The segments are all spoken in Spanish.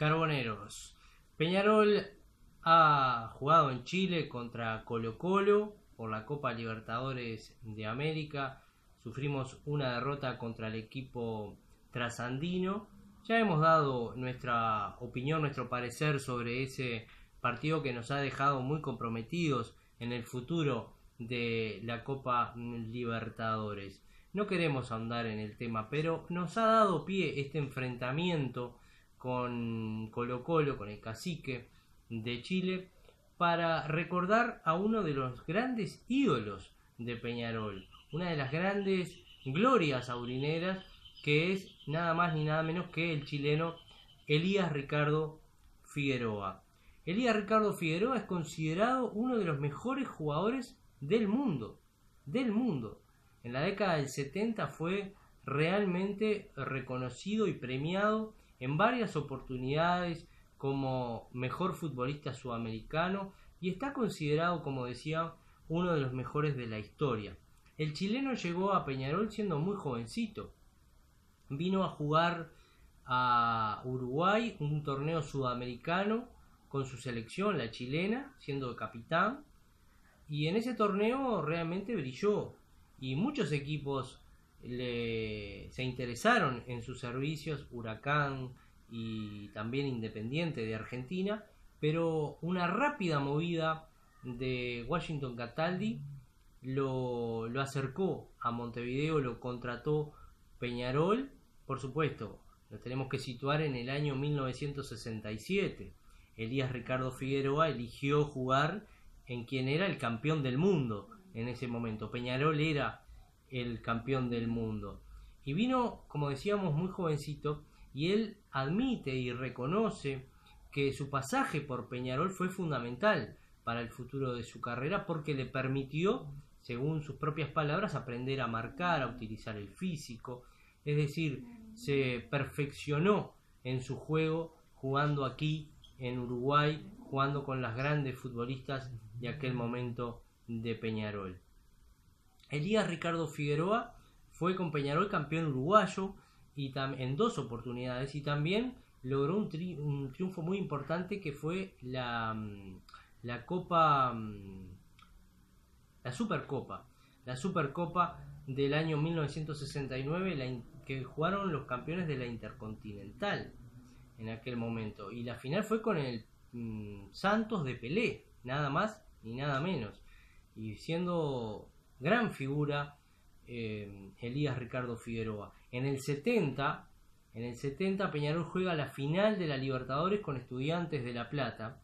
Carboneros. Peñarol ha jugado en Chile contra Colo Colo por la Copa Libertadores de América. Sufrimos una derrota contra el equipo trasandino. Ya hemos dado nuestra opinión, nuestro parecer sobre ese partido que nos ha dejado muy comprometidos en el futuro de la Copa Libertadores. No queremos ahondar en el tema, pero nos ha dado pie este enfrentamiento con Colo Colo, con el cacique de Chile, para recordar a uno de los grandes ídolos de Peñarol, una de las grandes glorias aurineras, que es nada más ni nada menos que el chileno Elías Ricardo Figueroa. Elías Ricardo Figueroa es considerado uno de los mejores jugadores del mundo, del mundo. En la década del 70 fue realmente reconocido y premiado en varias oportunidades como mejor futbolista sudamericano y está considerado, como decía, uno de los mejores de la historia. El chileno llegó a Peñarol siendo muy jovencito. Vino a jugar a Uruguay un torneo sudamericano con su selección, la chilena, siendo capitán. Y en ese torneo realmente brilló y muchos equipos se interesaron en sus servicios, Huracán y también Independiente de Argentina, pero una rápida movida de Washington Cataldi lo, lo acercó a Montevideo, lo contrató Peñarol, por supuesto, lo tenemos que situar en el año 1967. Elías Ricardo Figueroa eligió jugar en quien era el campeón del mundo, en ese momento. Peñarol era el campeón del mundo. Y vino, como decíamos, muy jovencito y él admite y reconoce que su pasaje por Peñarol fue fundamental para el futuro de su carrera porque le permitió, según sus propias palabras, aprender a marcar, a utilizar el físico, es decir, se perfeccionó en su juego jugando aquí en Uruguay, jugando con las grandes futbolistas de aquel momento de Peñarol. Elías Ricardo Figueroa fue con Peñarol campeón uruguayo en dos oportunidades y también logró un, triunfo muy importante que fue la, mm, la Copa, mm, la Supercopa, la Supercopa del año 1969 que jugaron los campeones de la Intercontinental en aquel momento y la final fue con el mm, Santos de Pelé, nada más ni nada menos. Y siendo gran figura eh, Elías Ricardo Figueroa. En el 70, en el 70 Peñarol juega la final de la Libertadores con Estudiantes de La Plata,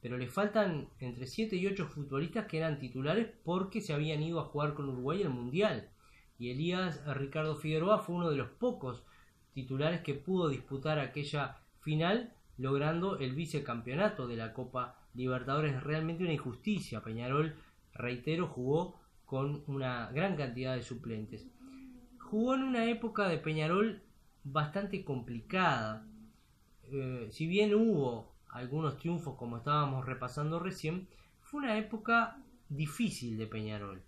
pero le faltan entre 7 y 8 futbolistas que eran titulares porque se habían ido a jugar con Uruguay el Mundial. Y Elías Ricardo Figueroa fue uno de los pocos titulares que pudo disputar aquella final logrando el vicecampeonato de la Copa Libertadores. Realmente una injusticia. Peñarol, reitero, jugó con una gran cantidad de suplentes. Jugó en una época de Peñarol bastante complicada. Eh, si bien hubo algunos triunfos como estábamos repasando recién, fue una época difícil de Peñarol.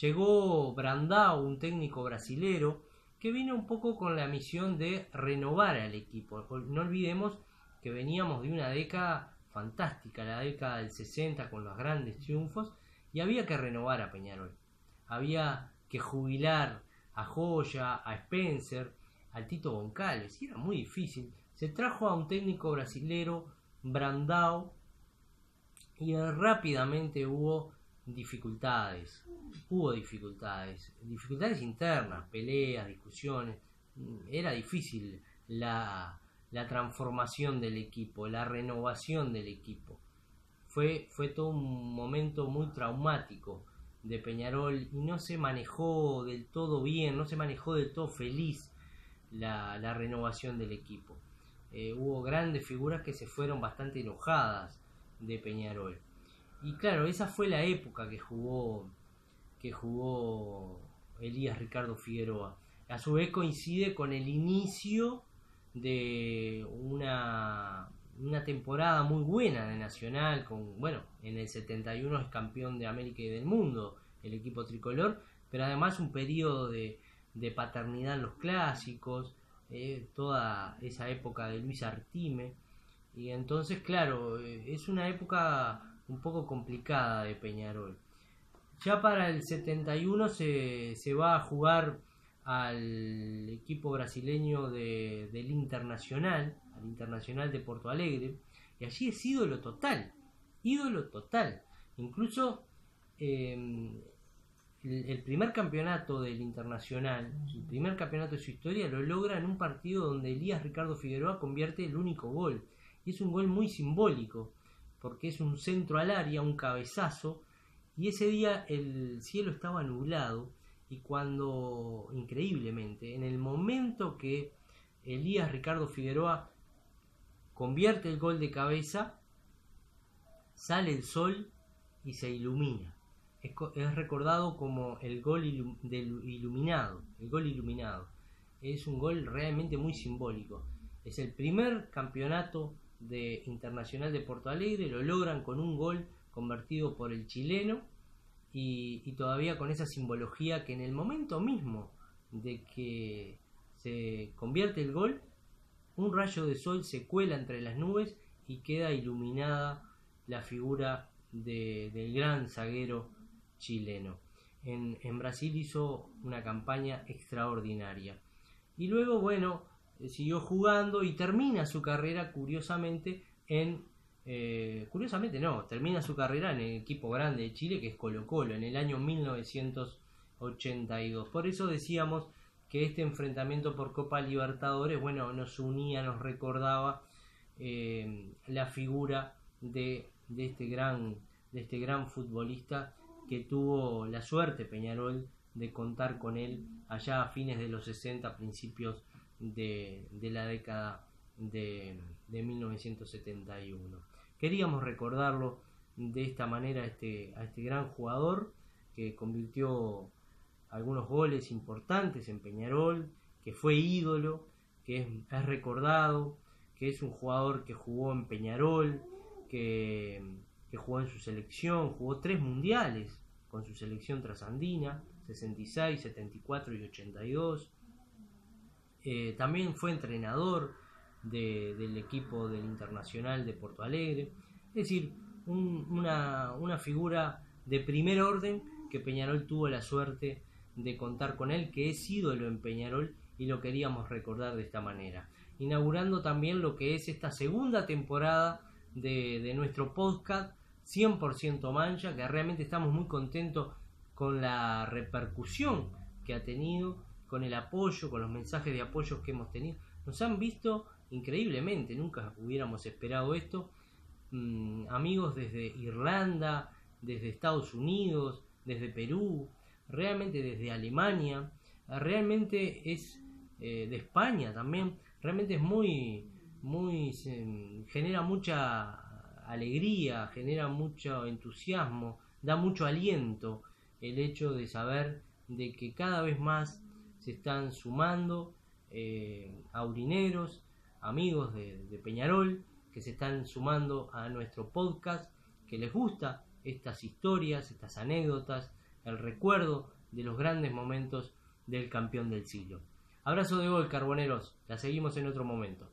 Llegó Brandao, un técnico brasilero, que vino un poco con la misión de renovar al equipo. No olvidemos que veníamos de una década fantástica, la década del 60 con los grandes triunfos, y había que renovar a Peñarol. Había que jubilar a Joya, a Spencer, al Tito Goncalves, y era muy difícil. Se trajo a un técnico brasilero, Brandao, y rápidamente hubo dificultades, hubo dificultades, dificultades internas, peleas, discusiones, era difícil la, la transformación del equipo, la renovación del equipo. Fue, fue todo un momento muy traumático de Peñarol y no se manejó del todo bien, no se manejó del todo feliz la, la renovación del equipo. Eh, hubo grandes figuras que se fueron bastante enojadas de Peñarol. Y claro, esa fue la época que jugó que jugó Elías Ricardo Figueroa. A su vez coincide con el inicio de una, una temporada muy buena de Nacional, con, bueno, en el 71 es campeón de América y del mundo el equipo tricolor, pero además un periodo de, de paternidad en los clásicos, eh, toda esa época de Luis Artime, Y entonces, claro, eh, es una época un poco complicada de Peñarol. Ya para el 71 se, se va a jugar al equipo brasileño de, del Internacional, al Internacional de Porto Alegre, y allí es ídolo total, ídolo total. Incluso em, el, primer campeonato del Internacional, el primer campeonato de su historia, lo logra en un partido donde Elías Ricardo Figueroa convierte el único gol. Y es un gol muy simbólico, porque es un centro al área, un cabezazo, y ese día el cielo estaba nublado, y cuando, increíblemente, en el momento que Elías Ricardo Figueroa convierte el gol de cabeza, sale el sol y se ilumina. Es, recordado como el gol del iluminado, el gol iluminado. Es un gol realmente muy simbólico. Es el primer campeonato de internacional de Porto Alegre, lo logran con un gol convertido por el chileno y, y todavía con esa simbología que en el momento mismo de que se convierte el gol, un rayo de sol se cuela entre las nubes y queda iluminada la figura del gran zaguero chileno. En, Brasil hizo una campaña extraordinaria. Y luego, bueno, siguió jugando y termina su carrera curiosamente en... Eh, curiosamente no, termina su carrera en el equipo grande de Chile que es Colo Colo en el año 1982. Por eso decíamos que este enfrentamiento por Copa Libertadores, bueno, nos unía, nos recordaba eh, la figura de, de, este gran, de este gran futbolista que tuvo la suerte Peñarol de contar con él allá a fines de los 60, principios de, de la década de, de, 1971. Queríamos recordarlo de esta manera este, a este gran jugador que convirtió algunos goles importantes en Peñarol, que fue ídolo, que es, recordado, que es un jugador que jugó en Peñarol, que, jugó en su selección, jugó tres mundiales con su selección trasandina, 66, 74 y 82. Eh, también fue entrenador del equipo del Internacional de Porto Alegre. Es decir, una, una figura de primer orden que Peñarol tuvo la suerte de contar con él, que es ídolo en Peñarol y lo queríamos recordar de esta manera. Inaugurando también lo que es esta segunda temporada de, de nuestro podcast 100% Mancha, que realmente estamos muy contentos con la repercusión que ha tenido, con el apoyo, con los mensajes de apoyo que hemos tenido. Nos han visto increíblemente, nunca hubiéramos esperado esto. Mm, amigos desde Irlanda, desde Estados Unidos, desde Perú, realmente desde Alemania, realmente es eh, de España también, realmente es muy, muy, genera mucha alegría, genera mucho entusiasmo, da mucho aliento el hecho de saber de que cada vez más se están sumando eh, aurineros, amigos de, de Peñarol, que se están sumando a nuestro podcast, que les gusta estas historias, estas anécdotas, el recuerdo de los grandes momentos del campeón del siglo. Abrazo de gol, carboneros. La seguimos en otro momento.